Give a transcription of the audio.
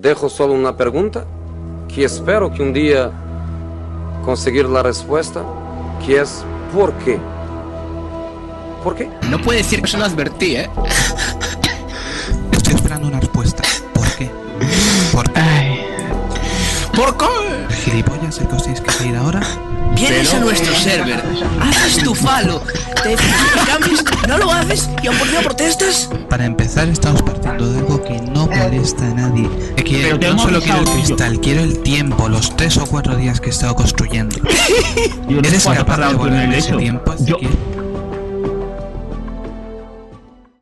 dejo solo una pregunta que espero que un día conseguir la respuesta, que es ¿por qué? ¿Por qué? No puede decir que eso lo advertí, ¿eh? Estoy esperando una respuesta. ¿Por qué? ¿Por qué? Ay, ¿Por qué? ¿Gilipollas el que os tenéis que salir ahora? Vienes a nuestro server, haces tu falo, te cambies, no lo haces y aún por qué protestas. Para empezar, estamos partiendo de algo que no molesta a nadie. Quiero- Pero no solo quiero el cristal, quiero el tiempo, los tres o cuatro días que he estado construyendo. yo ¿Eres capaz de devolver el ese tiempo? Yo?